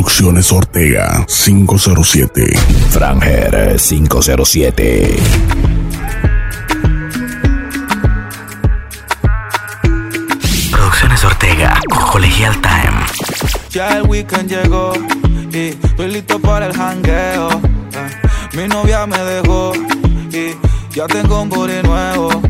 Producciones Ortega 507. Franger 507. Producciones Ortega, Colegial Time. Ya el weekend llegó y estoy listo para el jangueo. Eh, mi novia me dejó y ya tengo un booty nuevo.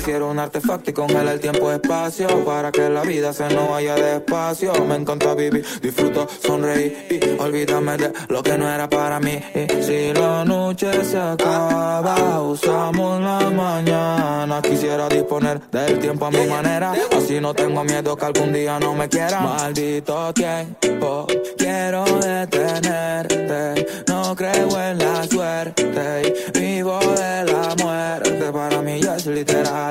Quisiera un artefacto y congela el tiempo espacio Para que la vida se nos vaya despacio. Me encanta vivir, disfruto, sonreír Y olvídame de lo que no era para mí. Y si la noche se acaba Usamos la mañana. Quisiera disponer del tiempo a mi manera. Así no tengo miedo que algún día no me quiera. Maldito tiempo, quiero detenerte. No creo en la suerte y vivo de la muerte. Para mí ya es literal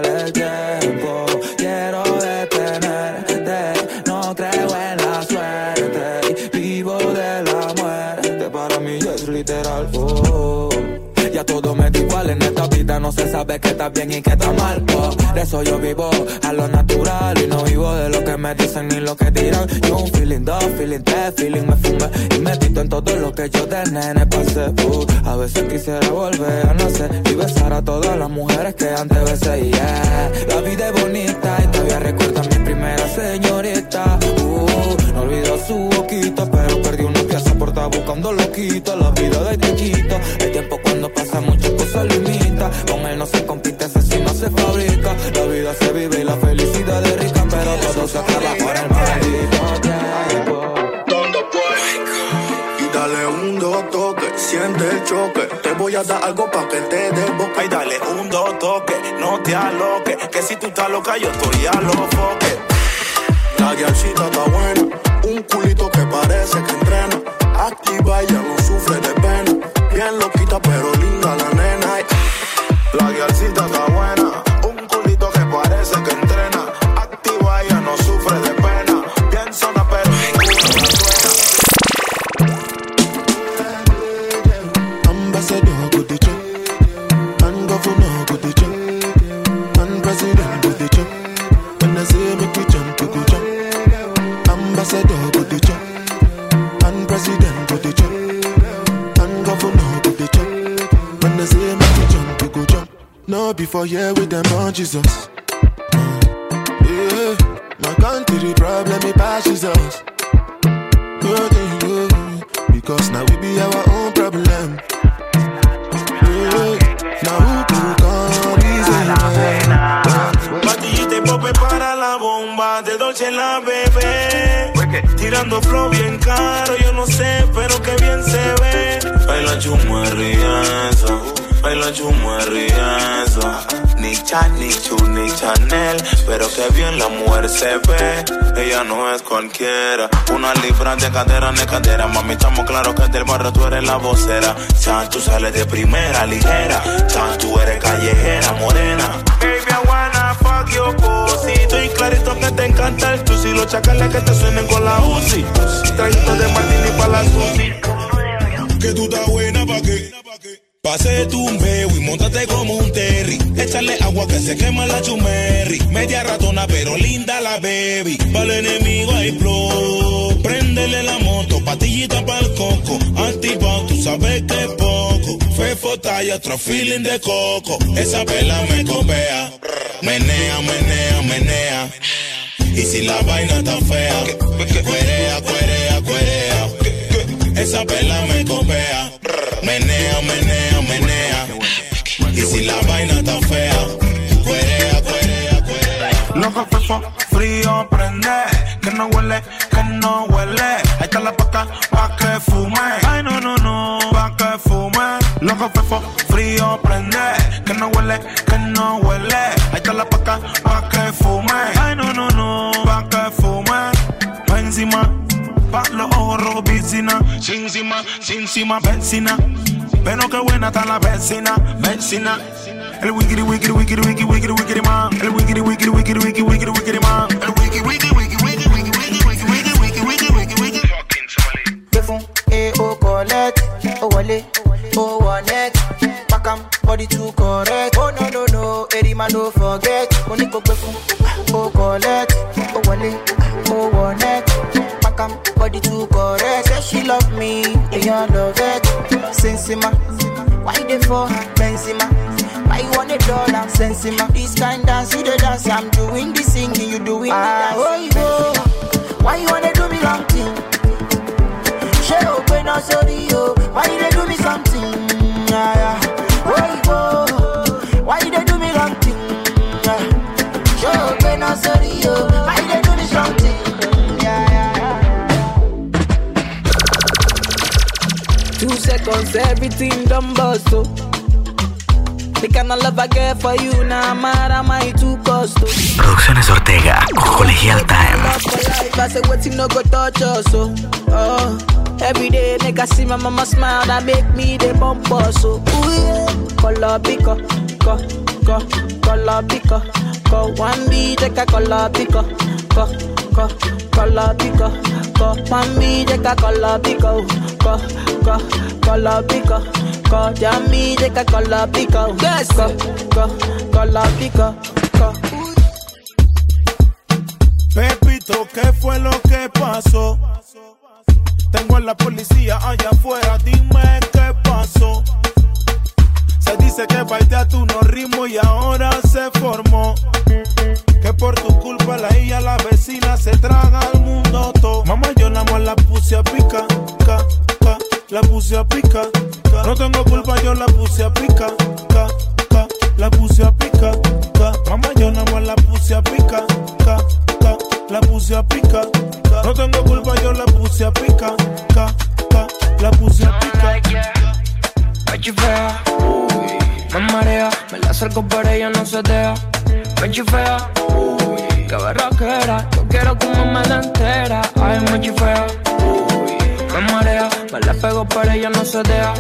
Quiero detenerte, no creo en la suerte. Vivo de la muerte, para mí es literal. Oh. Ya todo me da igual en esta vida, no se sabe qué está bien y qué está mal. Oh. De eso yo vivo a lo natural y no vivo de lo que me dicen ni lo que dirán. Yo un feeling dos, feeling tres, feeling me fumé y me quito en todo lo que yo de nene pasé. Uh, a veces quisiera volver a nacer y besar a todas las mujeres que antes besé. Yeah. La vida es bonita y todavía recuerdo a mi primera señorita. Uh, no olvido su boquita, pero perdí una pieza por estar buscando loquito. La vida de chiquito, el tiempo cuando pasa muchas cosas limita. Con él no se choque. Te voy a dar algo pa' que te dé boca. Ay, dale un dos toque, no te aloques. Que si tú estás loca, yo estoy a los foques. La guiarcita está buena, un culito que parece que entrena. Activa, ella no sufre de pena. Bien loquita, Before here with them on Jesus. Yeah, my country problem it passes us. Good thing, good, because now we be our own problem. Yeah, now who could come reason us? Patillita y pope para la bomba de Dolce en la bebé. Tirando flow bien caro, yo no sé, pero que bien se ve. Baila chumari eso, baila chumari eso. Ni Chan, ni Chu, ni Chanel, pero que bien la mujer se ve. Ella no es cualquiera, una libra de cadera, de cadera. Mami, estamos claros que del barrio tú eres la vocera. Chan, tú sales de primera, ligera. Chan, tú eres callejera, morena. Baby, I wanna fuck your pussy. Estoy clarito que te encanta el tusi. Los chacales que te suenen con la UCI. Trajitos de martini para la sushi. que tú estás buena pa' qué. Pase tu un bebo y montate como un terry. Échale agua que se quema la chumerri. Media ratona pero linda la baby. Para el enemigo hay flow. Préndele la moto, patillita para el coco. Antipao, tú sabes que es poco. Fefo talla, otro feeling de coco. Esa pela me copea. Menea, menea, menea. Y si la vaina está fea, cuerea, cuerea, cuerea. Esa pela me copea. Menea, menea, menea. Y si la vaina está fea, cuerea, cuerea, cuerea. Loco, fefo, frío, prende. Que no huele, que no huele. Ahí está la paca, pa' que fume. Ay, no, no, no, pa' que fume. Loco, fefo, frío, prende. Que no huele, que no huele. Ahí está la paca, pa' que fume. Ay, no, no, no, pa' que fume. Pa' encima, pa' los ojos rojos, piscina. encima, sin encima, vecina. Pero qué buena está la vecina, vecina. El wikiri wikiri wikiri wikiri wikiri wikiri man. El wikiri wikiri wikiri wikiri wikiri wikiri man. El wiki wiki wiki wiki wiki wiki wiki wiki wiki wiki wiki wiki. Gbé fún A O collect, ó wọlé, ó wọ net. Pakam body too correct. Oh no no no, eri ma no forget. Mo ní kò gbé fún O collect, ó wọlé, ó wọ Pakam body too correct. Say she love me, èèyàn love it. Sensima, why dey for her? Benzema. Why you want a dollar? Sensima. This kind dance, you the dance. I'm doing the singing, you doing the dance. Ah, oh, you Why you wanna do me long thing? ṣé o pé náà sórí o why you dey do me something yaya oyinbo seconds, everything done bust, oh. The kind of love I get for you, now nah, mad am I too cost. Producciones Ortega, Colegial Time. I say wetin no go touch us, oh. oh. Every day, nigga see my mama smile, that make me the bump us, oh. Ooh, yeah. Color pico, co, co, color pico, co. One B, take a color pico, co, co, color pico, co. One B, take a color pico, co, co, color pico, co. Jammy, take a color pico, yes, co, co, color pico, co. Pepito, ¿qué fue lo que pasó? Tengo a la policía allá afuera, dime qué pasó. Se dice que bailé tu no ritmo y ahora se formó. Que por tu culpa la hija, la vecina se traga al mundo todo. Mamá, yo nada más la puse a pica, ca, ca, la puse pica. ca. No tengo culpa, yo la puse a pica, ca, ca, la puse pica. ca. Mamá, yo nada más la puse a pica, ca, ca, la puse pica. ca. No tengo culpa, yo la puse a pica, ca, ca, la puse pica. Me chifea, uy, me marea, me la acerco pero ella no se deja. Me chifea, uy, qué berraquera, yo quiero que me la entera. Ay, me chifea, uy, me marea, me la pego pero ella no se deja.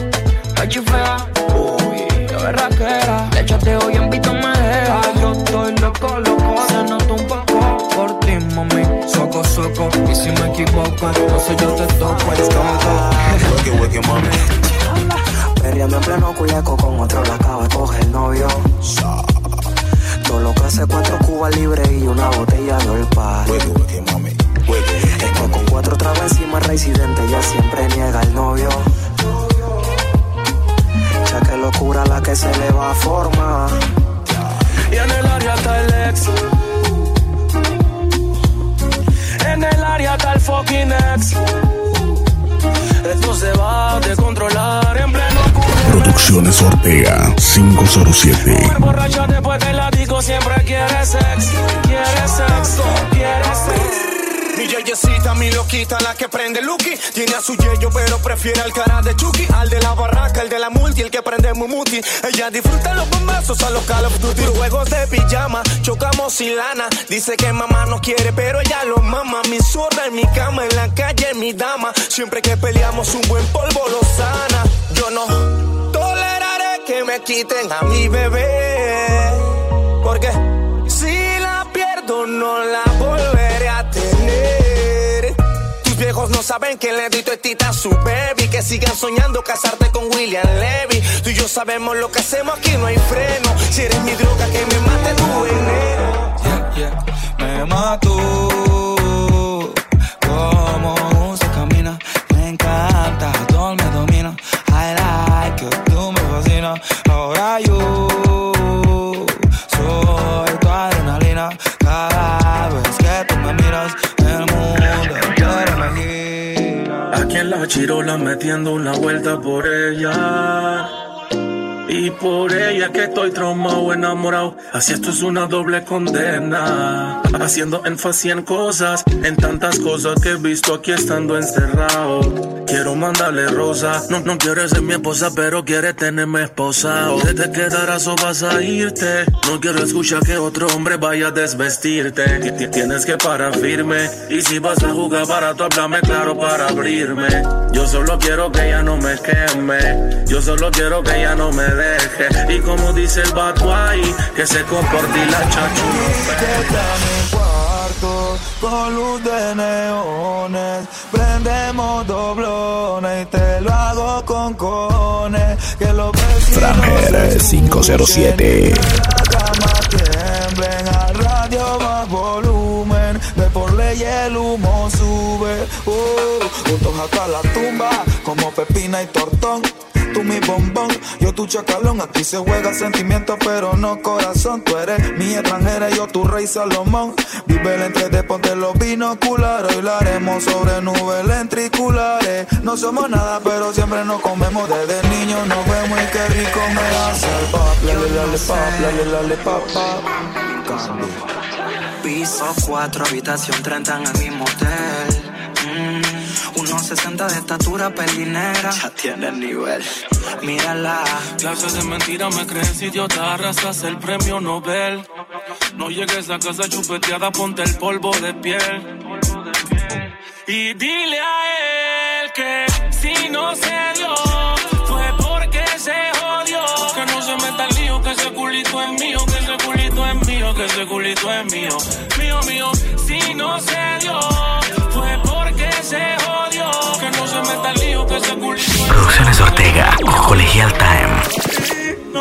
Me chifea, uy, qué berraquera, le echaste hoy en vito me deja. Yo estoy loco, loco, se nota un poco por ti, mami. Soco, soco, y si me equivoco, entonces yo te toco. Let's go, Wiki, wiki, mami. Perreando en pleno cuyaco con otro la acaba de coger novio. Todo lo que hace cuatro cubas libres y una botella de olpa. Wiki, wiki, mami. Wiki, wiki. Es que con cuatro trabas encima residente ella siempre niega el novio. Ya que locura la que se le va a formar. Y en el área está el ex. En el área está el fucking ex. Esto se va a descontrolar en pleno. Producciones Ortega 507. Muy borracha después de la disco siempre quiere sex. Quiere sexo, quiere sex. Mi yeyecita, mi loquita, la que prende Lucky. Tiene a su yeyo, pero prefiere al cara de Chucky. Al de la barraca, el de la multi, el que prende Mumuti. Ella disfruta los bombazos a los Call of Duty. Juegos de pijama, chocamos sin lana. Dice que mamá no quiere, pero ella lo mama. Mi zorra en mi cama, en la calle, mi dama. Siempre que peleamos, un buen polvo lo sana. Yo no toleraré que me quiten a mi bebé. Porque si la pierdo, no la No saben que le di tita a su baby. Que sigan soñando casarte con William Levy. Tú y yo sabemos lo que hacemos aquí, no hay freno. Si eres mi droga, que me mate tu veneno. Yeah, yeah, me mató. Como se camina, me encanta, todo me domina. I like you, tú me fascinas. Ahora yo chirola metiendo una vuelta por ella. Y por ella que estoy traumado, enamorado. Así esto es una doble condena. Haciendo énfasis en cosas, en tantas cosas que he visto aquí estando encerrado. Quiero mandarle rosa. No, no quiere ser mi esposa, pero quiere tenerme esposado. Te, te quedarás o vas a irte. No quiero escuchar que otro hombre vaya a desvestirte. Ti- Tienes que parar firme. Y si vas a jugar barato, háblame claro para abrirme. Yo solo quiero que ella no me queme. Yo solo quiero que ella no me deje. Y como dice el bad boy, que se comporte y la chachu mi cuarto con luz de neones. Prendemos doblones y te lo hago con cones. Que los Franger 507. la cama tiemblen. A radio más volumen. De por ley el humo sube. Uh, juntos hasta la tumba. Como pepina y tortón. Tú mi bombón, yo tu chacalón. Aquí se juega sentimiento, pero no corazón. Tú eres mi extranjera, yo tu rey Salomón. Vive el entre de ponte los binoculares. Hoy la haremos sobre nubes lentriculares. No somos nada, pero siempre nos comemos. Desde niño nos vemos y qué rico me hace el pop. Pop, lale, lale, pop, pop. Piso 4, habitación 30 en el mismo hotel. Mm, 1.60 de estatura pelinera. Ya tiene nivel. Mírala. Clases de mentira me crees idiota, arrastras el premio Nobel. No llegues a casa chupeteada, ponte el polvo de piel. Y dile a él que si no se dio, fue porque se jodió. Que no se meta el lío, que ese culito es mío, que ese culito es mío, que ese culito es mío. Mío, mío, si no se dio, Producciones Ortega, Colegial Time.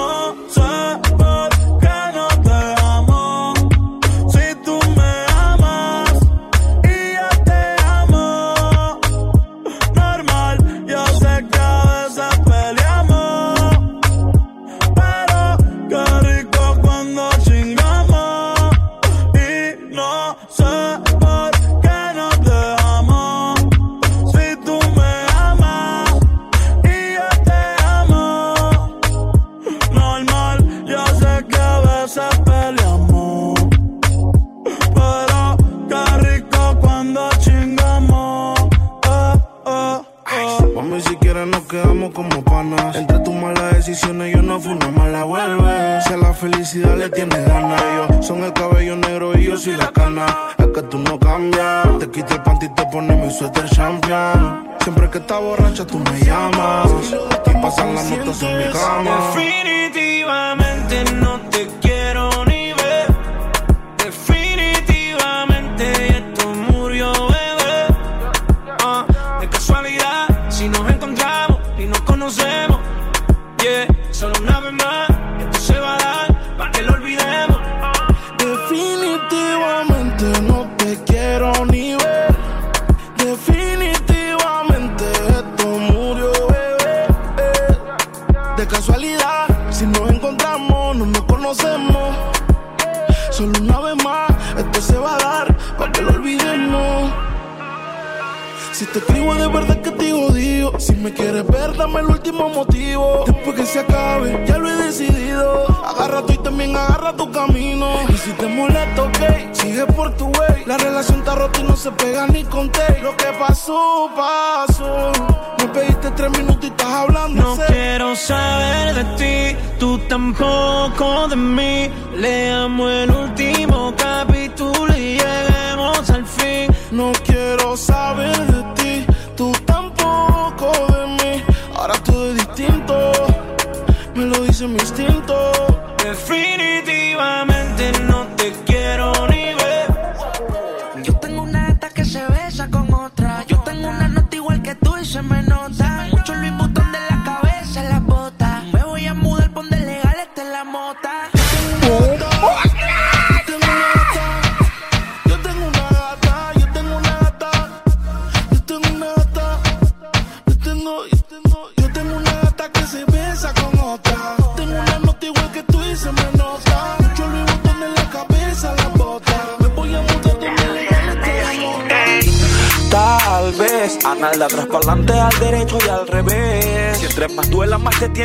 Tú tampoco de mí. Leamos el último capítulo y lleguemos al fin. No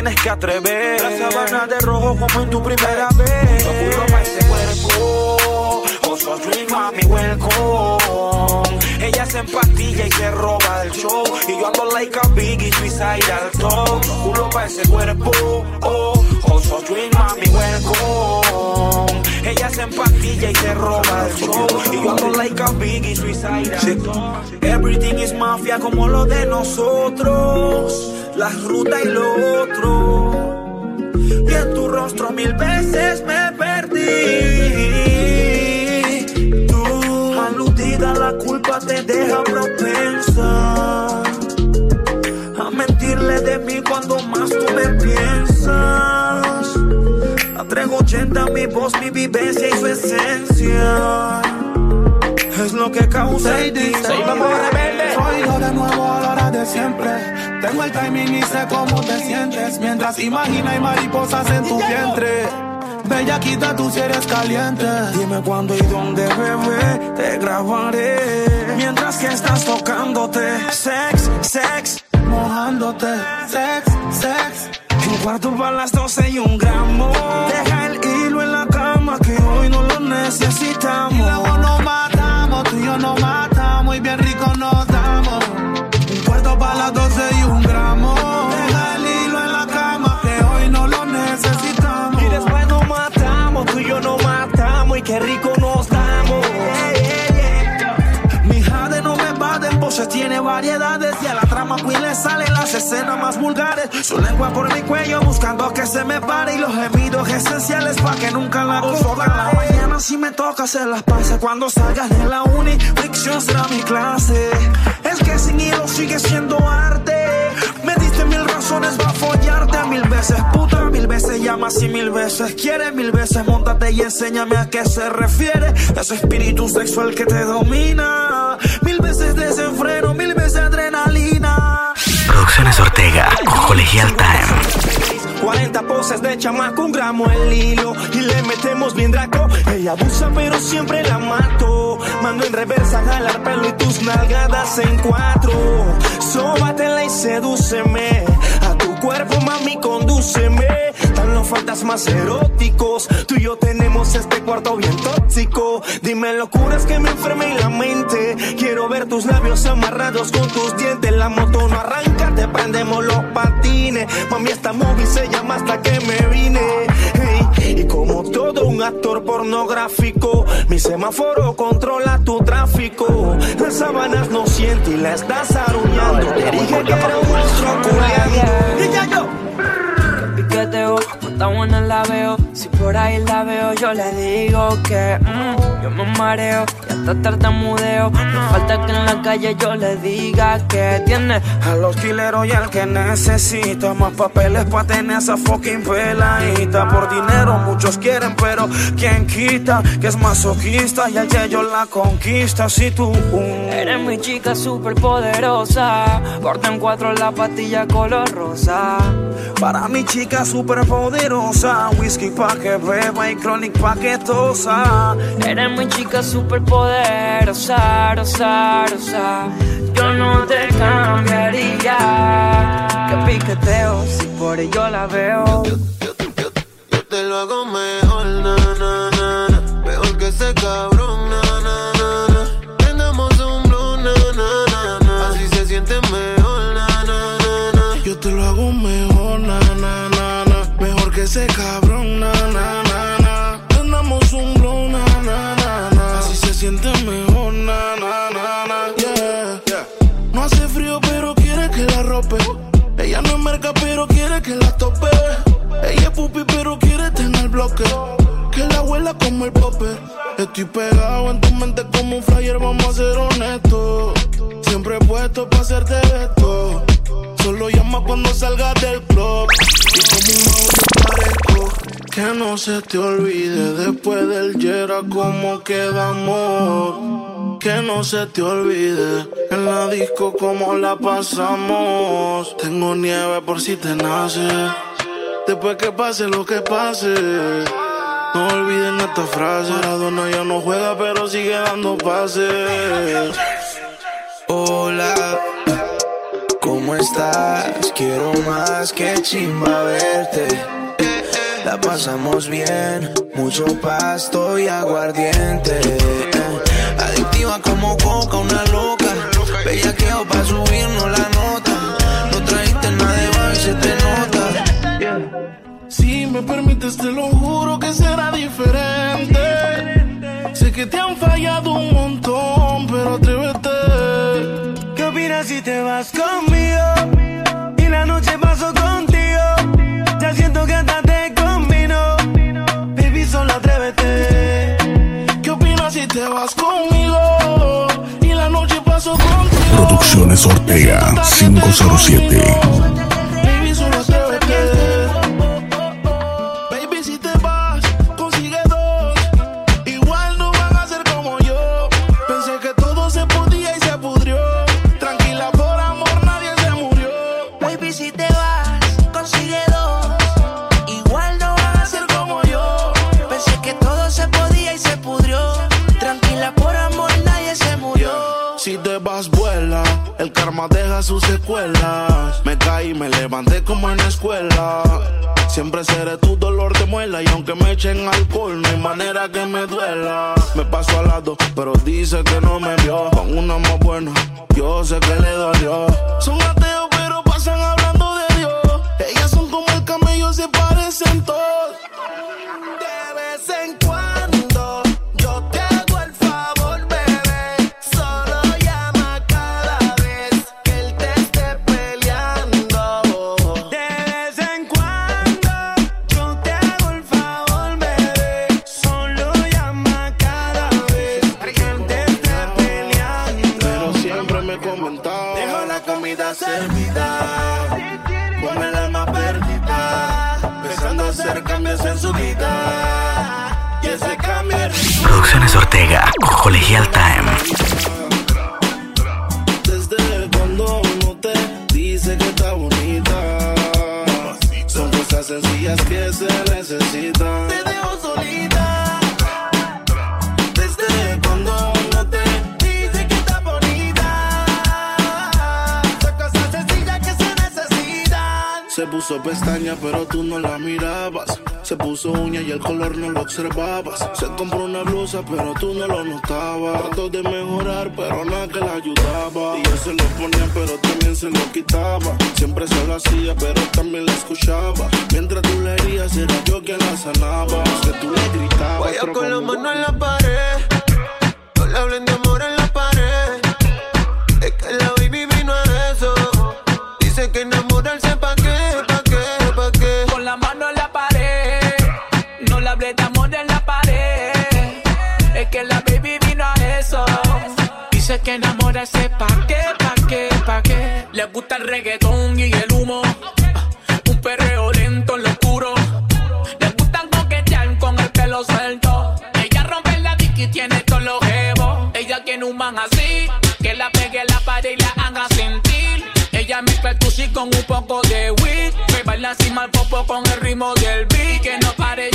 tienes que atrever. La sabana de rojo como en tu primera vez. Lo pa' ese cuerpo. Oso Dream, mami, welcome. Ella se empastilla y se roba el show. Y yo ando like a biggie, suicide al top. Culo pa' ese cuerpo. Oh, Oso Dream, mami, welcome. Ella se empastilla y se roba el show. Y yo ando like a biggie, suicide al top. Everything is mafia como lo de nosotros. La ruta y lo voz, mi vivencia y su esencia. Es lo que causa el Soy yo de nuevo a la hora de siempre. Tengo el timing y sé cómo te sientes. Mientras imagina hay mariposas en tu vientre. Bellaquita, tú si eres caliente. Dime cuándo y dónde, bebé, te grabaré. Mientras que estás tocándote, sex, sex, Mojándote, sex, sex. Un cuarto para las 12 y un gramo. Deja que hoy no lo necesitamos. Y luego nos matamos, tú y yo nos matamos. Y bien rico nos damos. Un cuarto para las 12 y un gramo. Deja el hilo en la cama que hoy no lo necesitamos. Y después nos matamos, tú y yo nos matamos. Y qué rico nos damos. Mi jade no me baden, poses tiene variedades. Y a la trama queen le salen las escenas más vulgares. Su lengua por mi cuello buscando que se me pare. Y los gemidos esenciales pa' que nunca la compare. la mañana si me toca hacer las pases. Cuando salgas de la uni, fricción será mi clase. Es que sin hilo sigue siendo arte. Me diste mil razones para follarte mil veces, puta, mil veces llamas y mil veces quieres, mil veces montate y enséñame a qué se refiere ese espíritu sexual que te domina, mil veces desenfreno, mil veces adrenalina. Producciones Ortega, Colegial Time. 40 poses de chamaco, un gramo el hilo y le metemos bien draco. Ella abusa pero siempre la mato. Mando en reversa jalar pelo y tus nalgadas en cuatro. Sóbatela y sedúceme. A tu cuerpo, mami, condúceme. Están los fantasmas eróticos. Tú y yo tenemos este cuarto bien tóxico. Dime locuras que me enfermen la mente. Quiero ver tus labios amarrados con tus dientes. La moto no arranca, los patines. Mami, esta movie se llama hasta que me vine. Hey, y como todo un actor pornográfico, mi semáforo controla tu tráfico. Las sábanas no siente y la estás aruñando. Te dije que era un monstruo culeando. Y ya yo. Está buena la veo. Si por ahí la veo, yo le digo que mm, yo me mareo y hasta tartamudeo. No falta que en la calle yo le diga que tiene A los quileros y al que necesita más papeles pa' tener esa fucking peladita. Por dinero muchos quieren, pero ¿quién quita? Que es masoquista y el que yo la conquista. Si tú Eres mi chica super poderosa. Corta en cuatro la pastilla color rosa. Para mi chica super poderosa, whisky pa' que beba y chronic pa' que tosa. Eres mi chica super poderosa, rosa, rosa. Yo no te cambiaría. Que piqueteo si por ello la veo. Yo te lo hago mejor, na, na, na, na. Mejor que ese cabrón, Ella no es merca, pero quiere que la tope. Ella es pupi, pero quiere tener bloque. Que la huela como el popper. Estoy pegado en tu mente como un flyer, vamos a ser honestos. Siempre puesto para hacerte esto. Solo llama cuando salgas del club. Y como un. Que no se te olvide después del Yera como quedamos. Que no se te olvide en la disco como la pasamos. Tengo nieve por si te nace. Después que pase lo que pase. No olviden esta frase. Maradona ya no juega, pero sigue dando pases. Hola. ¿cómo estás? Quiero más que chimba verte. La pasamos bien, mucho pasto y aguardiente. Adictiva como coca, una loca. Bellaqueo pa' subirnos la nota. No trajiste nada de baile, se te nota. Si me permites, te lo juro que será diferente. Sé que te han fallado un montón, pero atrévete. ¿Qué opinas si te vas conmigo? Producciones Ortega 507. Siempre seré tu dolor de muela. Y aunque me echen alcohol, no hay manera que me duela. Me paso al lado, pero dice que no me vio. Con una más buena, yo sé que le dolió. Son ateos, pero pasan hablando Colegial Time. Desde cuando uno te dice que está bonita. Son cosas sencillas que se necesitan. Te dejo solita. Desde cuando uno te dice que está bonita. Son cosas sencillas que se necesitan. Se puso pestaña, pero tú no la mirabas. Se puso uña y el color no lo observabas. Se compró una blusa, pero tú no lo notabas. Trató de mejorar, pero nada que la ayudaba. Y yo se lo ponía, pero también se lo quitaba. Siempre se lo hacía, pero también la escuchaba. Mientras tú le herías, era yo quien la sanaba. Es que tú le gritabas. Vaya pero con la mano en la pared. No le hablen de amor en la Dice que enamorarse pa' qué, pa' qué, pa' qué. Le gusta el reggaetón y el humo. Un perreo lento en lo oscuro. Le gustan coquetear con el pelo suelto. Ella rompe la disco y tiene todos los jevos. Ella tiene un man así. Que la pegue la pared y la haga sentir. Ella mezcla el con un poco de weed. Me baila encima el popo con el ritmo del beat. Que no pare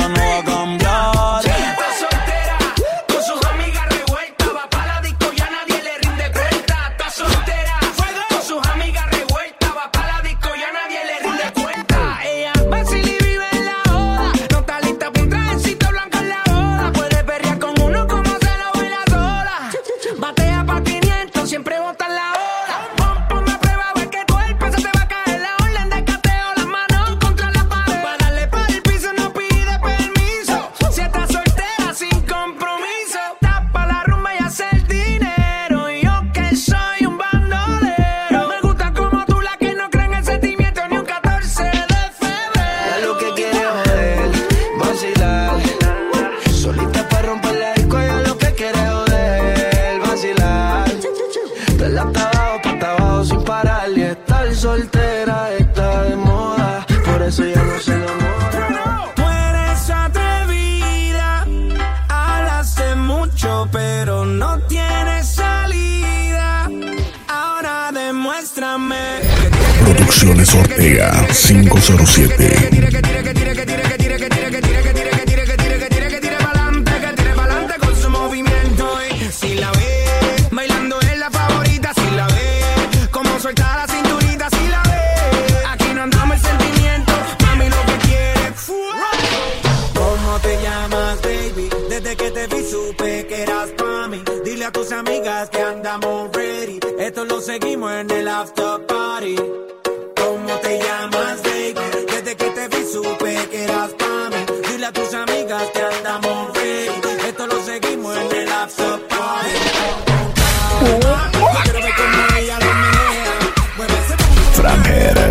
por eso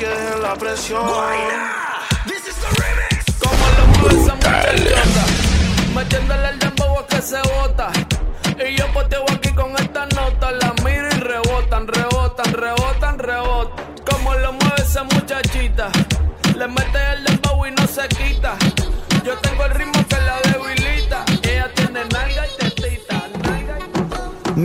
que dejen la presión. Metiéndole el dembow que se bota. Y yo poteo aquí con esta nota. La miro y rebotan, rebotan, rebotan, rebotan. Como lo mueve esa muchachita. Le mete el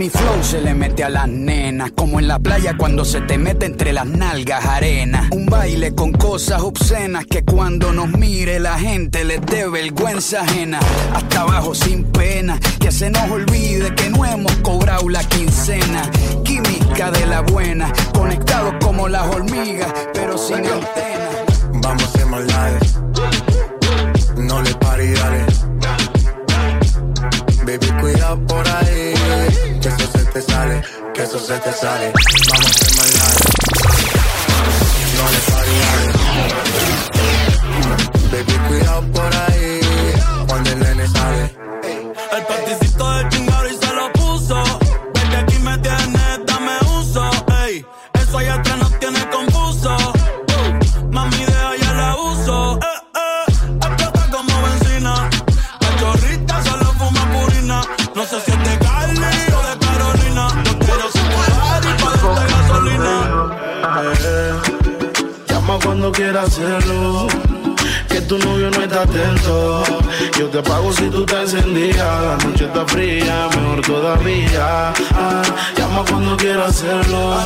Mi flow se le mete a las nenas, como en la playa cuando se te mete entre las nalgas arena. Un baile con cosas obscenas que cuando nos mire la gente les dé vergüenza ajena. Hasta abajo sin pena, que se nos olvide que no hemos cobrado la quincena. Química de la buena, conectados como las hormigas, pero sin antena. Vamos a ser maldades. No le dale. Baby, cuidado por ahí. Que eso se te sale. Vamos a ser maldades. No le pare y dale. Baby, cuidado por ahí. Cuando el nene sale. Quieras hacerlo. Que tu novio no está atento. Yo te pago si tú te encendías. La noche está fría, mejor todavía. Ah, llama cuando quieras hacerlo.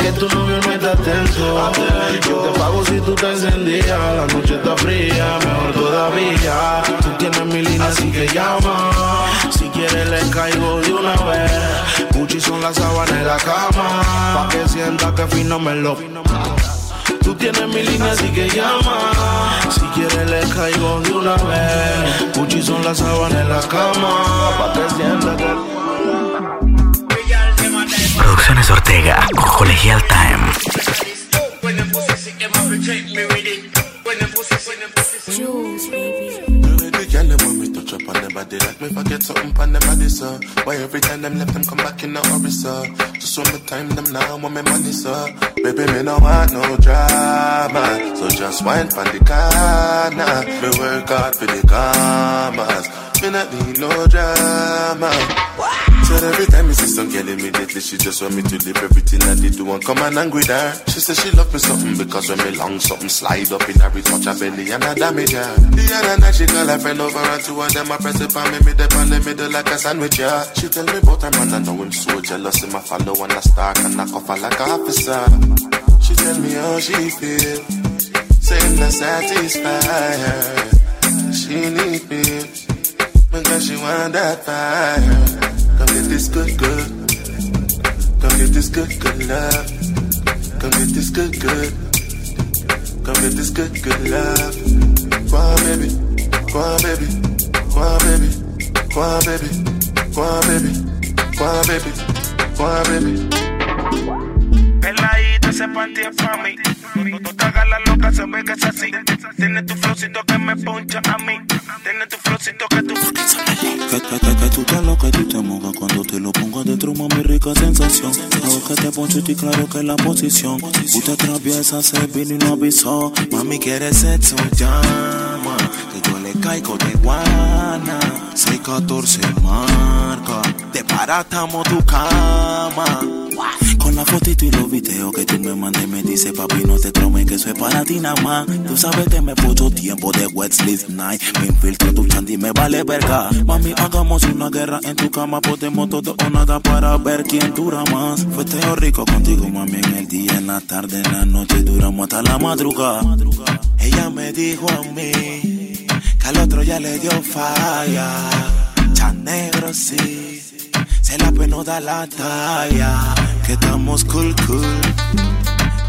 Que tu novio no está atento. Yo te pago si tú te encendías. La noche está fría, mejor todavía. Tú tienes mi línea, así que llama. Si quieres, le caigo de una vez. Gucci son las sábanas en la cama. Pa' que sienta que fino me lo. Tú tienes mi línea, así que llama. Si quieres, le caigo de una vez. Gucci son las sábanas en la cama. Pa' que sienta que. Producciones Ortega, Colegial Time. Like me forget something on them body, so Why every time them left them come back in a hurry, so Just want me time them now, want me money, so Baby, me no want no drama. So just wine for the corner. Me work hard for the commas. Me not need no drama immediately She just want me to leave everything that they do And come and with her. She said she love me something Because when me long something slide up in her It touch her belly and I damage her The other night she call her friend over And two of them I press it on me Me dip on the middle like a sandwich, yeah. She tell me about her man I know him so jealous. Him I follow and I stalk And I cuff like a officer. She tell me how she feel. Saying not satisfy her She need me. Because she want that fire. Come get this good, good. Come get this good, good love. Come get this good, good. Come get this good, good love. Go on, baby. Go on, baby. Go on, baby. Go on, baby. Why, baby? Why, baby? Why, baby? Ese panty pa' mí. No te hagas la loca, se ve que es así. Tiene tu flowcito que me poncha a mí. Tiene tu flowcito que tú. Que, que, que, que tú te lo que tú te mojas cuando te lo pongo adentro, mami, rica sensación. Que te poncho y claro que es la posición. Usted atraviesa, se vino y no avisó. Mami, quiere sexo, llama. Que yo le caigo de guana. 614 marca. Te paratamos tu cama. Con la fotito y los videos que tú me mandes me dice papi no te tromes que es para ti nada más. Tú sabes que me puso tiempo de wet sleep night. Me infiltro tu chandy me vale verga. Mami hagamos una guerra en tu cama Podemos todo o nada para ver quién dura más. Fue rico contigo mami en el día, en la tarde, en la noche Duramos hasta la madrugada. Ella me dijo a mí Que al otro ya le dio falla. Chan negro sí se la pena da la talla. Que estamos cool, cool.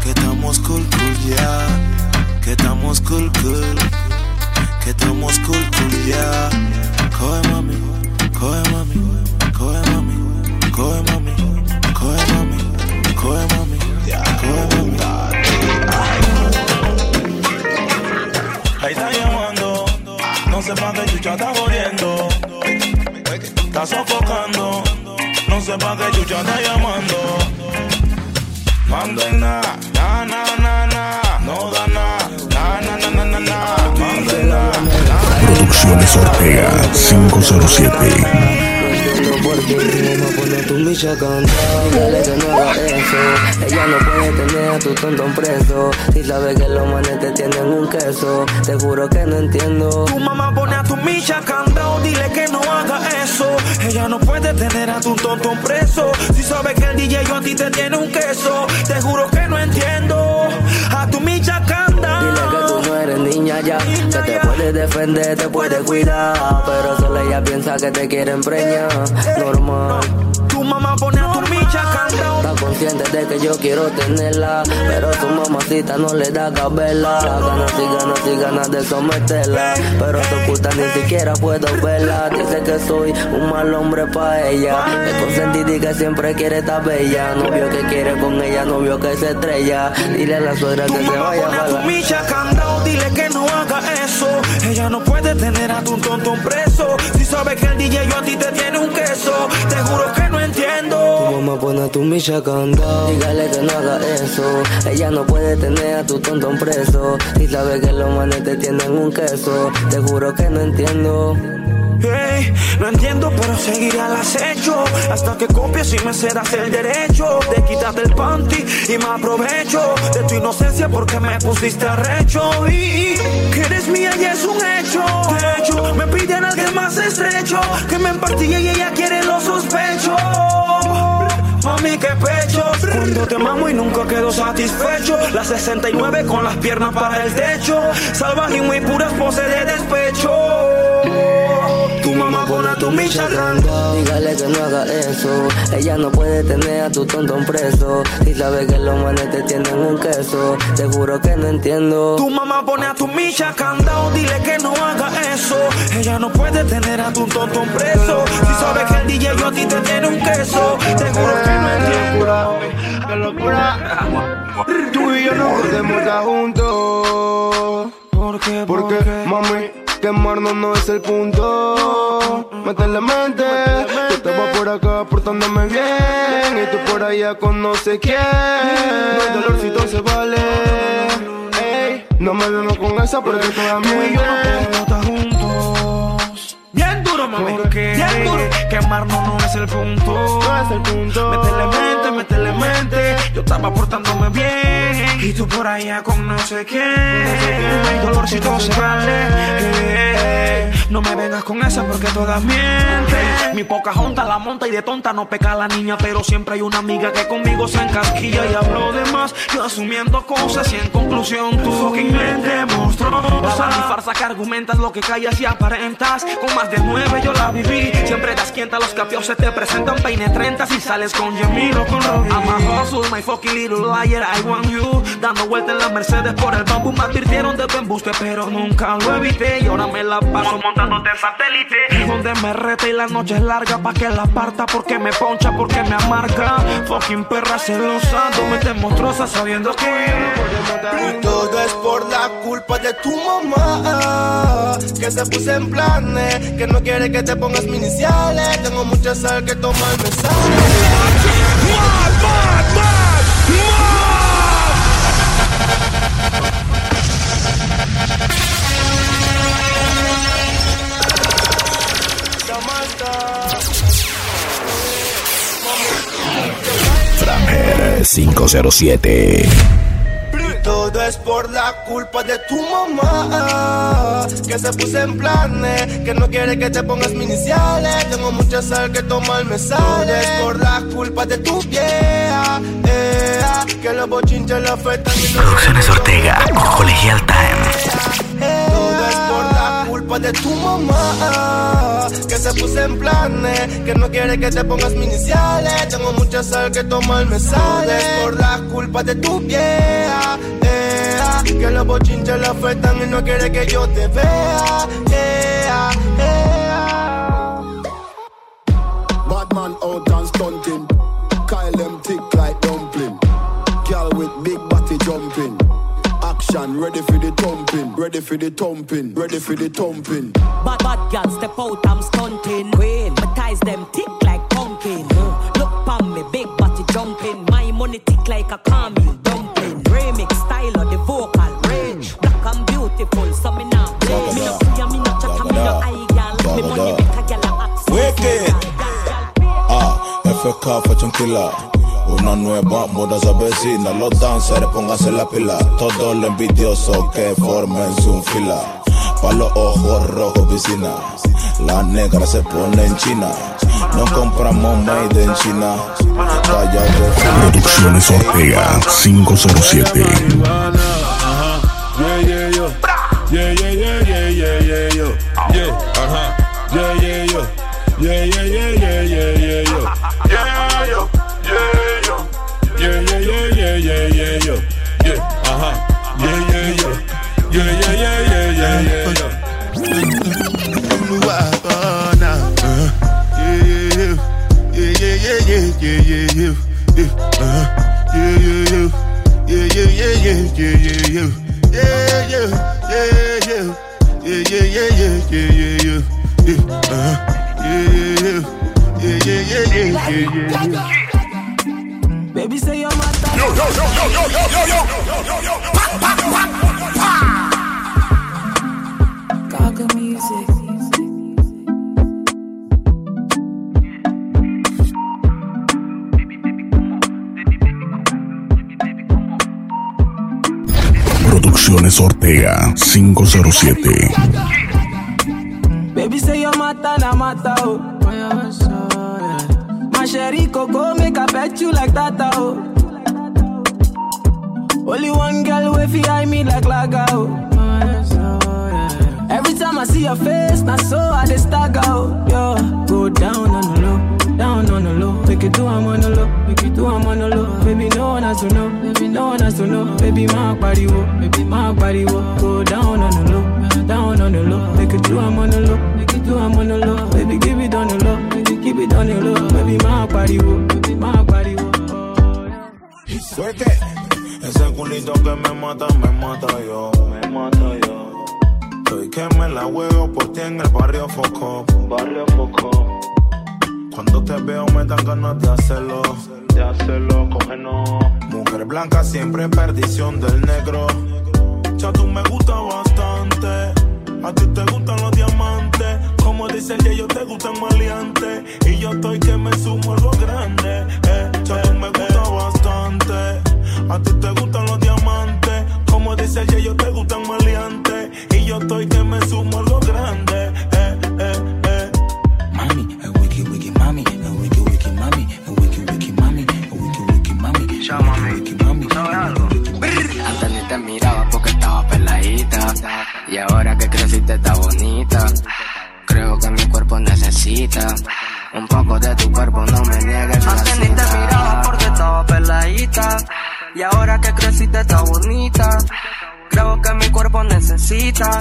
Que estamos cool, cool, ya. Que estamos cool, cool. Que estamos cool, cool, ya. Coge mami, coge mami, coge mami, coge mami, coge mami, coge mami, coge Ahí está llamando. No sé pa' qué chucha está jodiendo. Está sofocando. No sé pa' qué chucha está llamando. Mando en na, na, na, na, na. No da na, na, na, na, na, na, na. Mando en na, Producciones Ortega 507. Entiendo por qué tu a cantar Dile que no haga eso Ella no puede tener a tu tontón preso Si sabe que los manes te tienen un queso Te juro que no entiendo Tu mamá pone a tu micha candado, dile que no haga eso. Ella no puede tener a tu tonto preso. Si sabe que el DJ yo a ti te tiene un queso, te juro que no entiendo. A tu micha. Niña ya. Que te puede defender, te puede cuidar Pero solo ella piensa que te quiere empreñar. Normal. Tu mamá pone a tu micha candado. Está consciente de que yo quiero tenerla Pero su mamacita no le da cabela Ganas y ganas y ganas de someterla Pero se oculta ni siquiera puedo verla. Dice que soy un mal hombre pa' ella. Es consentida y que siempre quiere estar bella. Novio que quiere con ella, novio que se estrella. Dile a la suegra que se vaya a dile que no haga eso. Ella no puede tener a tu tonto preso. Si sabe que el DJ yo a ti te tiene un queso, te juro que no entiendo. Tu mamá pone a tu micha candado Dígale que no haga eso Ella no puede tener a tu tonto preso Y sabe que los manes te tienen un queso Te juro que no entiendo No entiendo, pero seguiré al acecho. Hasta que copies y me cedas el derecho De quitarte el panty y me aprovecho De tu inocencia porque me pusiste arrecho. Y que eres mía y es un hecho. De hecho, me piden alguien más estrecho. Que me empartille y ella quiere lo sospecho. Mami, qué pecho. Cuando te mamo y nunca quedo satisfecho. La 69 con las piernas para el techo. Salvaje y muy puras poses de despecho Tu mamá pone a tu micha candado Dígale que no haga eso Ella no puede tener a tu tonto preso Y sabe que los manes te tienen un queso Te juro que no entiendo Tu mamá pone a tu micha candado, dile que no haga eso. Ella no puede tener a tu tonto preso. Si sabe que el DJ yo a ti te tiene un queso, te juro que no entiendo. ¡Qué locura! Tú y yo no podemos estar juntos. ¿Por qué? Porque, mami, quemarnos no es el punto. Métele mente. Yo estaba por acá portándome bien. Y tú por allá con no sé quién. No hay dolorcito se vale. Ey, no me vengo con esa porque Tú y yo no podemos estar juntos. Duro, mami. Porque Bien duro. Quemarnos no es el punto. No es el punto. Métele mente, métele mente. Yo estaba portándome bien. Y tú por allá con no sé quién. No hay dolorcito se vale. Eh, No me vengas con esa porque todas mienten. Mi poca junta la monta y de tonta no peca la niña. Pero siempre hay una amiga que conmigo se encasquilla y hablo de más. Yo asumiendo cosas y en conclusión tu fucking mente mostró. La y farsa que argumentas lo que callas y aparentas. Con más de nueve yo la viví. Siempre das quienta, los capios se te presentan peine 30 si sales con Jemil o con Robbie. I'm a hustle, my fucking little liar, I want you. Dando vuelta en la Mercedes por el bambú. Me advirtieron de tu embuste, pero nunca lo evité. Y ahora me la paso montado de satélite. Donde me reta y la noche es larga pa' que la parta porque me poncha, porque me amarga. Fucking perra celosa, tú me monstruosa sabiendo que Y todo es por la culpa de tu mamá Que se puso en planes Que no quiere que te pongas mis iniciales Tengo mucha sal que tomar me 507. Y todo es por la culpa de tu mamá Que se puso en planes Que no quiere que te pongas mis iniciales Tengo mucha sal que tomar me sale Es por la culpa de tu vieja eh, Que los bochinches le afectan Producciones Ortega, Colegial Time. La culpa de tu mamá Que se puso en planes Que no quiere que te pongas mis iniciales Tengo mucha sal que tomar me sale por la culpa de tu vieja eh, Que los bochinches le afectan y no quiere que yo te vea eh, eh. Batman out and stunting. Kyle them thick like dumpling. Girl with big body jumping. Action ready for the thumping. Ready for the thumping. Ready for the thumping. Bad bad girl step out, I'm stunting. Queen, my ties them tick like pumpkin. Mm. Look pon me, big body jumping. My money tick like a caramel dumpling. Remix style of the vocal range. Black and beautiful, so me now. Me no see me no chat, me no eye girl. Me money make a girl a act. Wicked. Ah, FK Fashion Killer. Una nueva moda se avecina. Los dancers pónganse la pila. Todos los envidiosos que formen su fila. Pa' los ojos rojos piscina. La negra se pone en China. No compramos made en China. Vaya de Producciones Ortega 507. Yeah, yeah. Yeah, yeah, yeah, yeah, yeah, yeah, yo. Yeah, uh-huh. Yeah, yeah, yo. Yeah, yeah, yeah, yeah, yeah, yeah, yo. Yeah, yo. yeah, yeah, yeah, yeah, yeah, yeah, yeah, yeah, uh huh, yeah, yeah, yeah, yeah, yeah, yeah, yeah, yeah, yeah, yeah. Yeah, yeah, yeah, yeah, yeah. yo, yo, yo, yo, yo, yo, yo, yo. Pa, pa, pa, pa. Gaga music. Producciones Ortega 507. Baby say you mata na mata oh. My sherry coco make I bet you like that oh. Only one girl way eye me like laga, oh. Every time I see your face, now so I dey stagger, oh. Yo, go down on the low, down on the low. Make it do I'm on the low, make it do I'm on the low. Baby, no one has to know, baby, no one has to know. Baby, my body, wo, baby, my body, wo. Go down on the low, down on the low. Make it do I'm on the low, make it do I'm on the low. Baby, give it on the low, baby, keep it on the low. Baby, my body, wo, baby, my body, wo. Suerte. Ese culito que me mata, me mata yo. Me mata yo. Estoy que me la huevo por ti en el barrio Foco. Barrio Foco. Cuando te veo me dan ganas de hacerlo. De hacerlo, cógenos. Mujer blanca siempre perdición del negro. Ya tú me gusta bastante. A ti te gustan los diamantes. Como dice el ellos te gustan maleantes. Y yo estoy que me sumo algo grande. Eh, ya tú me gusta bastante. A ti te gustan los diamantes. Como dice el ellos te gustan maleantes. Y yo estoy que me sumo algo grande. Eh, eh, eh. Mami, a wiki wiki mami, a wiki wiki mami, a wiki wiki mami, a wiki wiki mami, a wiki wiki mami. Antes ni te miraba porque estaba peladita. Y ahora que creciste está bonita. Creo que mi cuerpo necesita un poco de tu cuerpo, no me niegues. Antes ni te miraba porque estaba peladita. Y ahora que creciste está bonita. Creo que mi cuerpo necesita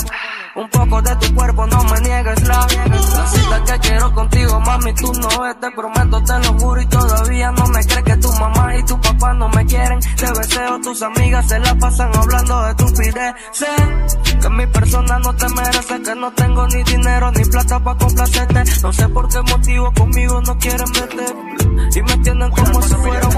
Un poco de tu cuerpo, no me niegues la. La cita que quiero contigo, mami, tú no ves, te prometo, te lo juro y todavía no me crees que tu mamá y tu papá no me quieren. Te deseo, tus amigas se la pasan hablando de tu Sé que mi persona no te merece, que no tengo ni dinero ni plata para complacerte. No sé por qué motivo conmigo no quieren meter. Y me entienden como si fuera un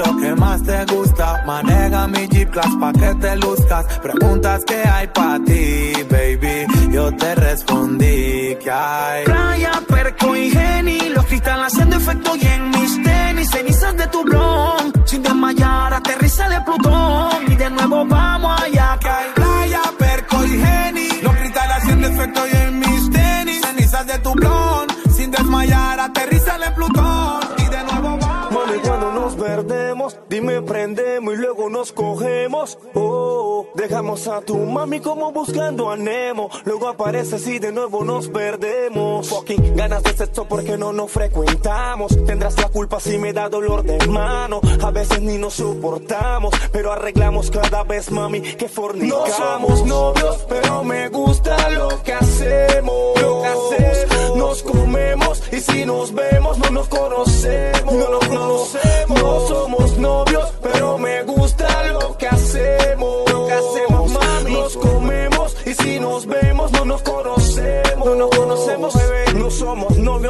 Hilo que más te gusta. Maneja mi G-Class pa' que te luzcas. Preguntas que hay pa' ti, baby. Yo te respondí que hay. Playa, perco y geni. Los cristales haciendo efecto y en mis tenis. Cenizas de tu blon. Sin desmayar, aterriza de Plutón. Y de nuevo vamos allá que hay. Oh, dejamos a tu mami como buscando a Nemo. Luego apareces y de nuevo nos perdemos. Fucking ganas de sexo porque no nos frecuentamos. Tendrás la culpa si me da dolor de mano. A veces ni nos soportamos, pero arreglamos cada vez, mami, que fornicamos. No somos novios, pero me gusta lo que hacemos. Lo que hacemos. Nos comemos y si nos vemos no nos conocemos. No nos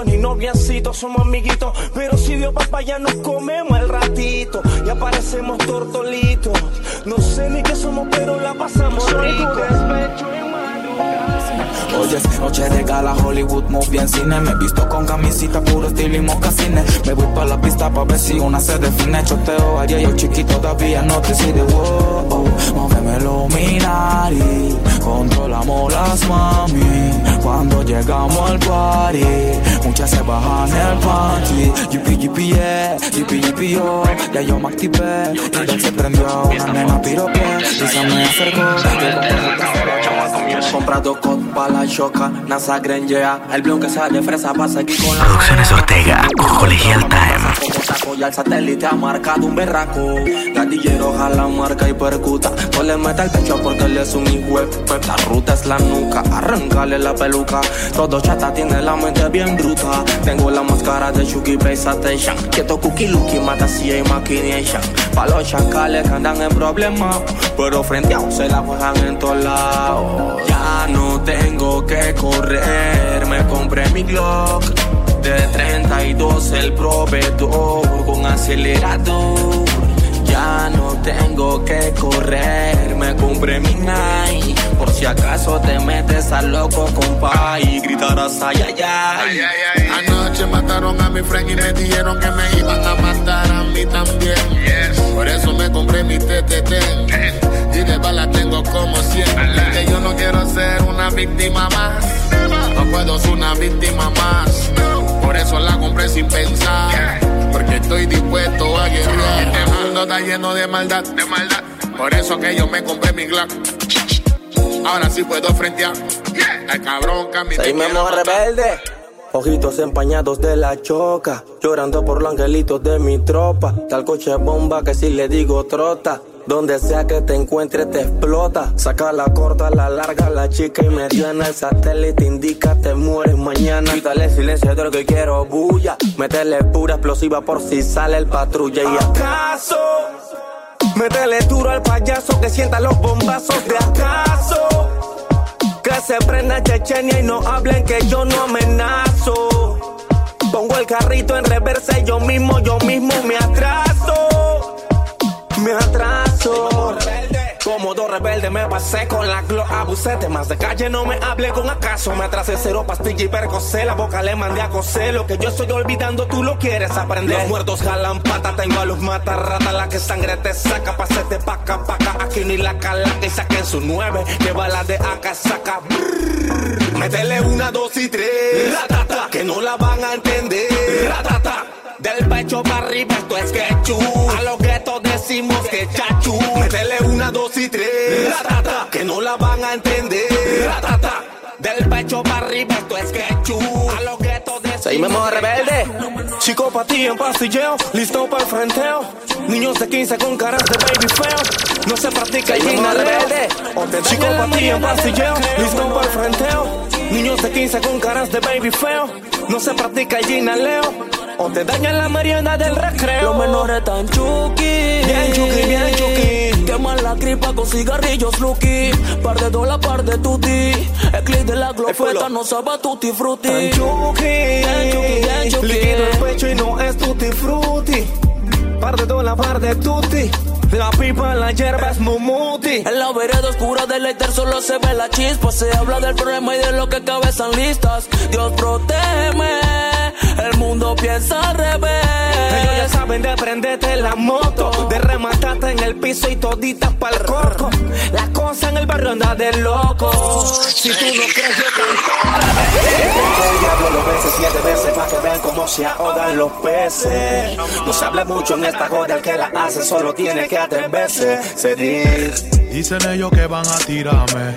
novios ni noviancitos, somos amiguitos. Pero si Dios papá ya nos comemos el ratito. Y aparecemos tortolitos. No sé ni qué somos, pero la pasamos rico. Hoy es noche de gala, Hollywood movie en cine. Me he visto con camisita, puro estilo y mocasines. Me voy pa' la pista pa' ver si una se define. Choteo ayer y el chiquito todavía no decide. Wow, oh, móvemelo, Minari. Controlamos las mami. Cuando llegamos al party, muchas se bajan el panty. Yipi, yipi, yeah, yo. Ya yo me activé. Y ya se prendió una nena pirope. Y se me acercó. Comprado con pa' la choca, NASA Grangea. El blon que sale fresa pasa aquí con la. Producciones Ortega, Colegial Saco ya el satélite ha marcado un berraco. Gatillero jala marca y percuta. No le meta el pecho porque él es un hijo. La ruta es la nuca, arrancale la peluca. Todo chata tiene la mente bien bruta. Tengo la máscara de Chucky PlayStation. Quieto cookie lookie, mata si hay machination. Pa' los chacales que andan en problemas. Pero frente a se la juegan en todos lados. Ya no tengo que correr, me compré mi Glock. De 32 el proveedor con acelerador. Ya no tengo que correr, me compré mi Nike. Por si acaso te metes al loco, compa, y gritarás ay, ay, ay. Anoche mataron a mi friend y me dijeron que me iban a matar a mí también. Por eso me compré mi TTT. Y de bala tengo como 100. Que yo no quiero ser una víctima más. No puedo ser una víctima más. Por eso la compré sin pensar. Porque estoy dispuesto a guerrear. El mundo está lleno de maldad. De maldad. Por eso que yo me compré mi Glock. Ahora sí puedo frentear. El cabrón camina. Seguimos rebelde. Ojitos empañados de la choca, llorando por los angelitos de mi tropa. Tal coche bomba que si le digo trota. Donde sea que te encuentres te explota. Saca la corta, la larga, la chica y mediana. El satélite indica te mueres mañana. Quítale silencio de lo que quiero bulla. Métele pura explosiva por si sale el patrulla. ¿Y acaso? Métele duro al payaso que sienta los bombazos de acaso. Que se prenda Chechenia y no hablen que yo no amenazo. Pongo el carrito en reversa y yo mismo, yo mismo me atraso. Me atraso. Como dos rebeldes me pasé con la glo abusé más de calle no me hable con acaso. Me atrasé cero pastilla y percocé la boca le mandé a coser. Lo que yo estoy olvidando tú lo quieres aprender. Los muertos jalan pata tengo a los matarratas la que sangre te saca pasete paca paca. Aquí ni la cala que saquen su nueve. Que bala de acá saca. Brrr. métele una dos y tres. Ratata, que no la van a entender. Ratata. Del pecho para arriba esto es A que todos decimos que chachu Métele una, dos y tres Ratata, Que no la van a entender Ratata. Del pecho para arriba esto es quechú A lo que todos decimos Seguimos rebelde. Chico pa' ti en pastilleo, listo para el frenteo. Niños de 15 con caras de baby feo. No se practica el guinaleo. Chico pa' ti en pastilleo, listo para el frenteo. Niños de 15 con caras de baby feo. No se practica el guinaleo. O te dañan la merienda del recreo. Los menores tan chuki. Bien chuki, bien chuki. Queman la gripa con cigarrillos lucky. Par de dólar, par de tutti. El clip de la glopeta no sabe tutti frutti. Tan chuki. Bien chuki, bien chuki. Líquido el pecho y no es tutti frutti. Par de dólar, par de tutti. La pipa, la hierba es mumuti. En la vereda oscura del éter solo se ve la chispa. Se habla del problema y de lo que cabezan listas. Dios protégeme. El mundo piensa al revés. Ellos ya saben de prenderte la moto, de rematarte en el piso y toditas pa'l coco. La cosa en el barrio anda de loco. Si tú no crees, yo Siete veces para que vean cómo se ahogan los peces. No se habla mucho en esta joda, el que la hace solo tiene que atreverse. Se dice. Dicen ellos que van a tirarme,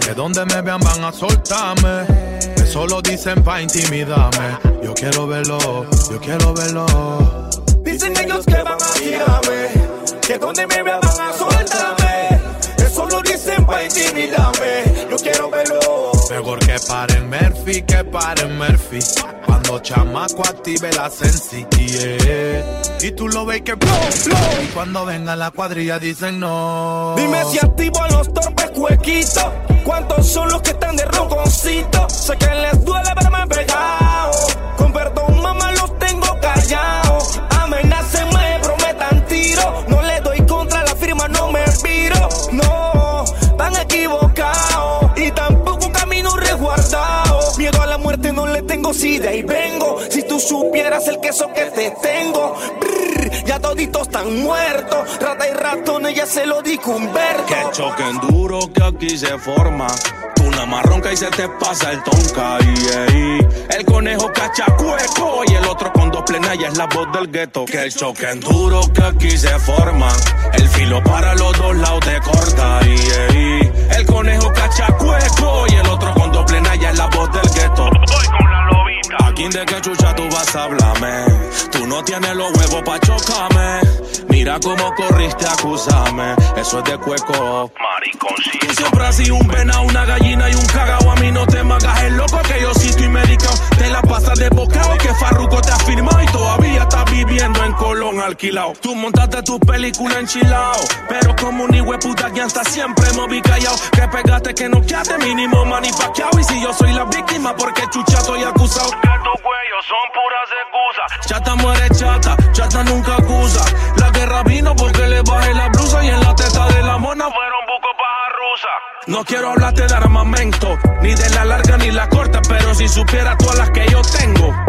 que donde me vean van a soltarme. Que solo dicen pa' intimidarme. Yo quiero verlo, yo quiero verlo. Dicen ellos que van a tirarme, que donde me vean van a soltarme. Eso lo dicen pa' intimidarme. Yo quiero verlo. Mejor que paren Murphy, que paren Murphy. Cuando chamaco active la sensi. Y tú lo ves que blow, blow. Y cuando venga la cuadrilla dicen no. Dime si activo a los torpes cuequitos. ¿Cuántos son los que están de ronconcito? Sé que les duele verme pegado. Con perdón, mamá, los tengo callados. Amenacen, me prometan tiro. No le doy contra la firma, no me viro. No, tan equivocados. Tengo, si de ahí vengo. Si tú supieras el queso que te tengo. Brr, ya toditos están muertos. Rata y ratones, ya se lo dijo Humberto. Que choquen duro que aquí se forma. Una marronca y se te pasa el tonka. y. El conejo cachacueco y el otro con dos plenas y es la voz del gueto. Que choquen duro que aquí se forma. El filo para los dos lados te corta. y. El conejo cachacueco y el otro con dos plenas y es la voz del gueto. Aquí de qué chucha tú vas a hablarme. Tú no tienes los huevos pa' chocarme. Mira cómo corriste a acusarme. Eso es de cueco. Tú siempre has sido un venado, una gallina y un cagao. A mí no te magas el loco que yo sí estoy medicado. Te la pasas de bocado que Farruko te ha firmado y todavía estás viviendo en Colón alquilado. Tú montaste tu película enchilado. Pero como un puta que hasta siempre me vi callado. Que pegaste que no quedaste mínimo manipaqueado. Y si yo soy la víctima, porque chucha estoy acusado. Tus cuellos son puras excusas. Chata muere chata, chata nunca acusa. La guerra vino porque le bajé la blusa y en la teta de la mona Fueron buco paja rusa. No quiero hablarte de armamento, ni de la larga ni la corta, pero si supiera todas las que yo tengo.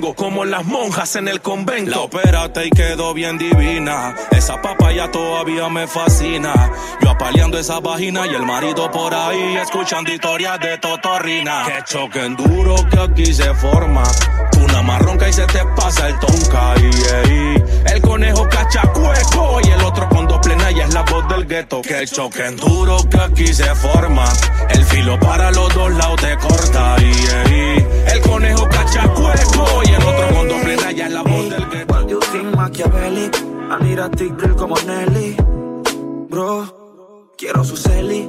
Como las monjas en el convento. La operaste y quedó bien divina. Esa papaya todavía me fascina. Yo apaleando esa vagina y el marido por ahí escuchando historias de Totorrina. Que choquen duro que aquí se forma. Una marronca y se te pasa el ey. El conejo cachacueco y el otro con dos plenas y es la voz del gueto. Que choquen duro que aquí se forma. El filo para los dos lados te corta. y ey. El conejo cachacueco y el otro con dos plenas y es la voz del gueto. You think Machiavelli? Como Nelly. Bro, quiero su celi.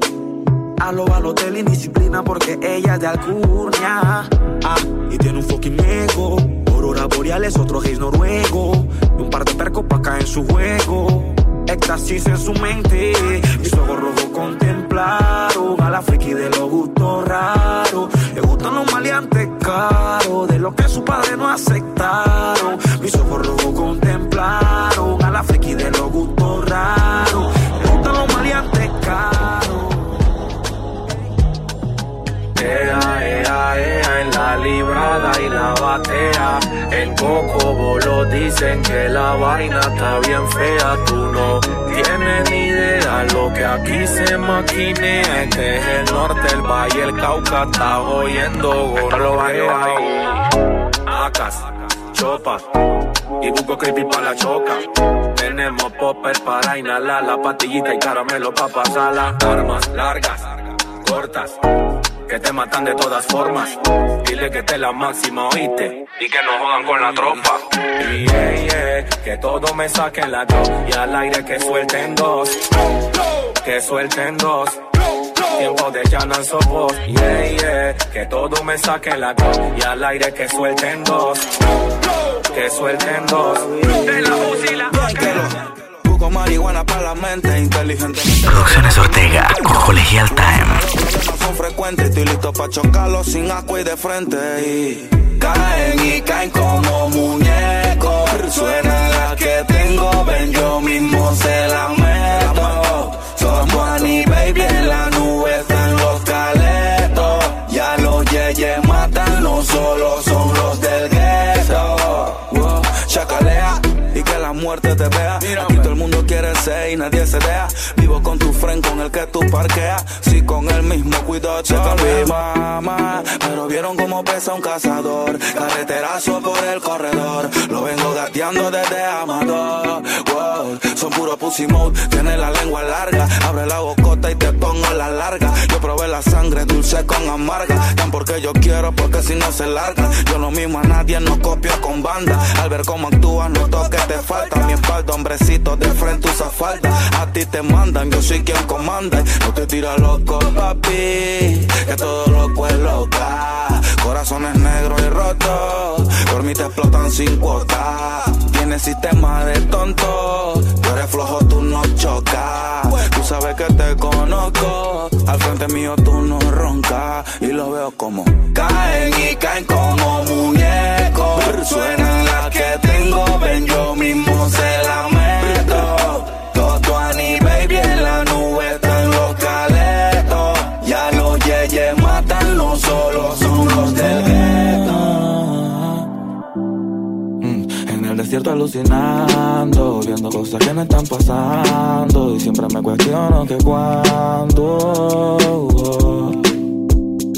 A lo Balotelli, disciplina porque ella es de Alcurnia. Ah, y tiene un fucking ego. Aurora boreales, otro gays noruego. Y un par de percos pa' caer en su juego. Éxtasis en su mente. Mis ojos rojos contemplaron a la friki de los gustos raros. Le gustan los maleantes caros, de lo que su padre no aceptaron. Mis ojos rojos contemplaron a la friki de los gustos raros. Ea, ea, en la librada y la batea. En Coco lo dicen que la vaina está bien fea. Tú no tienes ni idea lo que aquí se maquinea. Este es el norte, el valle, el Cauca. Está oyendo gorroea. Acas, chopas. Y busco creepy para la choca. Tenemos popper para inhalar la pastillita y caramelo para pasarla. Armas largas, cortas que te matan de todas formas. Dile que te la máxima, oíste, y que no jodan con la tropa. Yeah, yeah, que todo me saquen la dos y al aire que suelten dos, que suelten dos. Tiempo de llanan sopos, yeah, yeah, que todo me saquen la dos y al aire que suelten dos, que suelten dos. De la marihuana para la mente inteligente. Producciones Ortega, Colegial Time. Son frecuentes, estoy listo para chocarlos sin agua y de frente. Y caen y caen como muñecos. Suena la que tengo, ven yo mismo se la meto. Somos Annie Baby en la nube están los caletos. Ya los yeyes matan, no solo son los del gueto. Chacalea y que la muerte te vea. Aquí y nadie se deja. Vivo con tu friend con el que tú parqueas. Si con el mismo cuidado te mi mamá. Pero vieron cómo pesa un cazador. Carreterazo por el corredor. Lo vengo gateando desde Amador. Wow, son puro pussy mode. Tiene la lengua larga. Abre la bocota y te pongo la larga. Yo probé la sangre dulce con amarga. Tan porque yo quiero, porque si no se larga. Yo no mismo a nadie, no copio con banda. Al ver cómo actúas, noto que te falta. Mi espalda, hombrecito, de frente usa A ti te mandan, yo soy quien comanda. No te tira loco, papi. Que todo loco es loca. Corazones negros y rotos. Por mí te explotan sin cuota. Tienes sistema de tonto. Tú eres flojo, tú no chocas. Tú sabes que te conozco. Al frente mío tú no roncas. Y lo veo como caen y caen como muñecos. Suenan las que tengo, ven yo mismo Desierto alucinando, viendo cosas que no están pasando. Y siempre me cuestiono que cuándo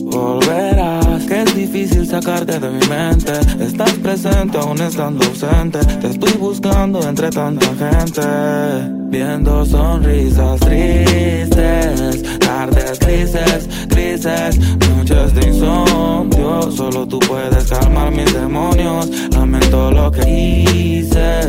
volverás. Que es difícil sacarte de mi mente. Estás presente aún estando ausente. Te estoy buscando entre tanta gente. Viendo sonrisas tristes, tardes grises, grises, noches de insomnio. Solo tú puedes calmar mis demonios. Lamento lo que hice,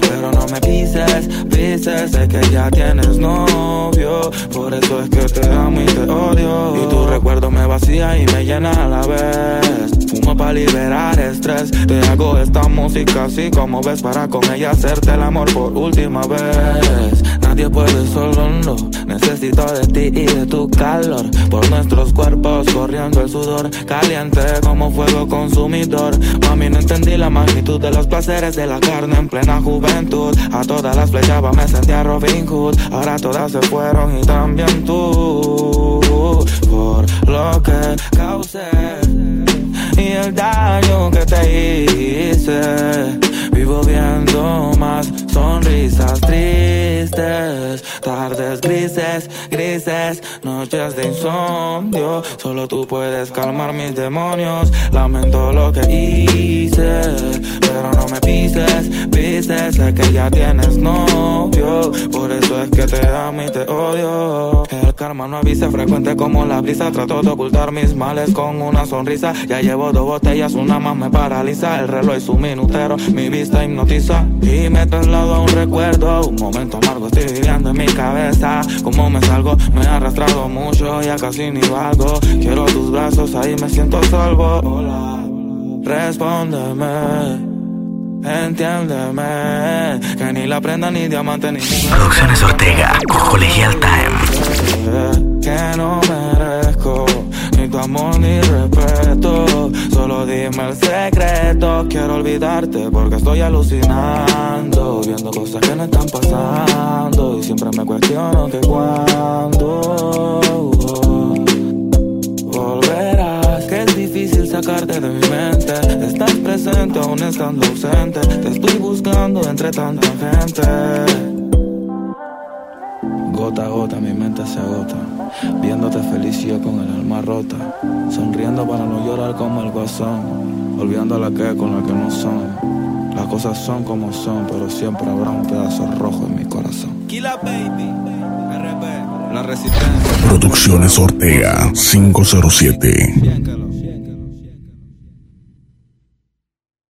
pero no me pises, pises. Sé que ya tienes novio, por eso es que te amo y te odio. Y tu recuerdo me vacía y me llena a la vez. Fumo para liberar estrés. Te hago esta música así como ves para con ella hacerte el amor por última vez. Nadie puede solo, no. Necesito de ti y de tu calor. Por nuestros cuerpos corriendo el sudor. Caliente como fuego consumidor. Mami, no entendí la magnitud de los placeres de la carne en plena juventud. A todas las flechaba me sentía Robin Hood. Ahora todas se fueron y también tú. Por lo que causé y el daño que te hice. Vivo viendo más grises, grises, noches de insomnio. Solo tú puedes calmar mis demonios. Lamento lo que hice, pero no me pises, pises. Sé que ya tienes novio, por eso es que te amo y te odio. El karma no avisa, frecuente como la brisa. Trato de ocultar mis males con una sonrisa. Ya llevo dos botellas, una más me paraliza. El reloj es un minutero, mi vista hipnotiza. Y me traslado a un recuerdo, un momento amargo estoy viviendo en mi cabeza. Como me salgo, me he arrastrado mucho, ya casi ni valgo. Quiero tus brazos, ahí me siento salvo. Hola, respóndeme. Entiéndeme, que ni la prenda ni diamante ni mujer. Producciones Ortega, Colegial Time. Que no merezco ni tu amor ni respeto. Solo dime el secreto. Quiero olvidarte porque estoy alucinando. Viendo cosas que no están pasando. Y siempre me cuestiono que cuándo volverás. Que es difícil sacarte de mi mente. Estás presente aún estando ausente. Te estoy buscando entre tanta gente. Gota a gota mi mente se agota, viéndote feliz y yo con el alma rota, sonriendo para no llorar como el guasón, olvidando la que con la que no son. Las cosas son como son, pero siempre habrá un pedazo rojo en mi corazón. Killa Baby, RP. resistencia. Producciones Ortega 507.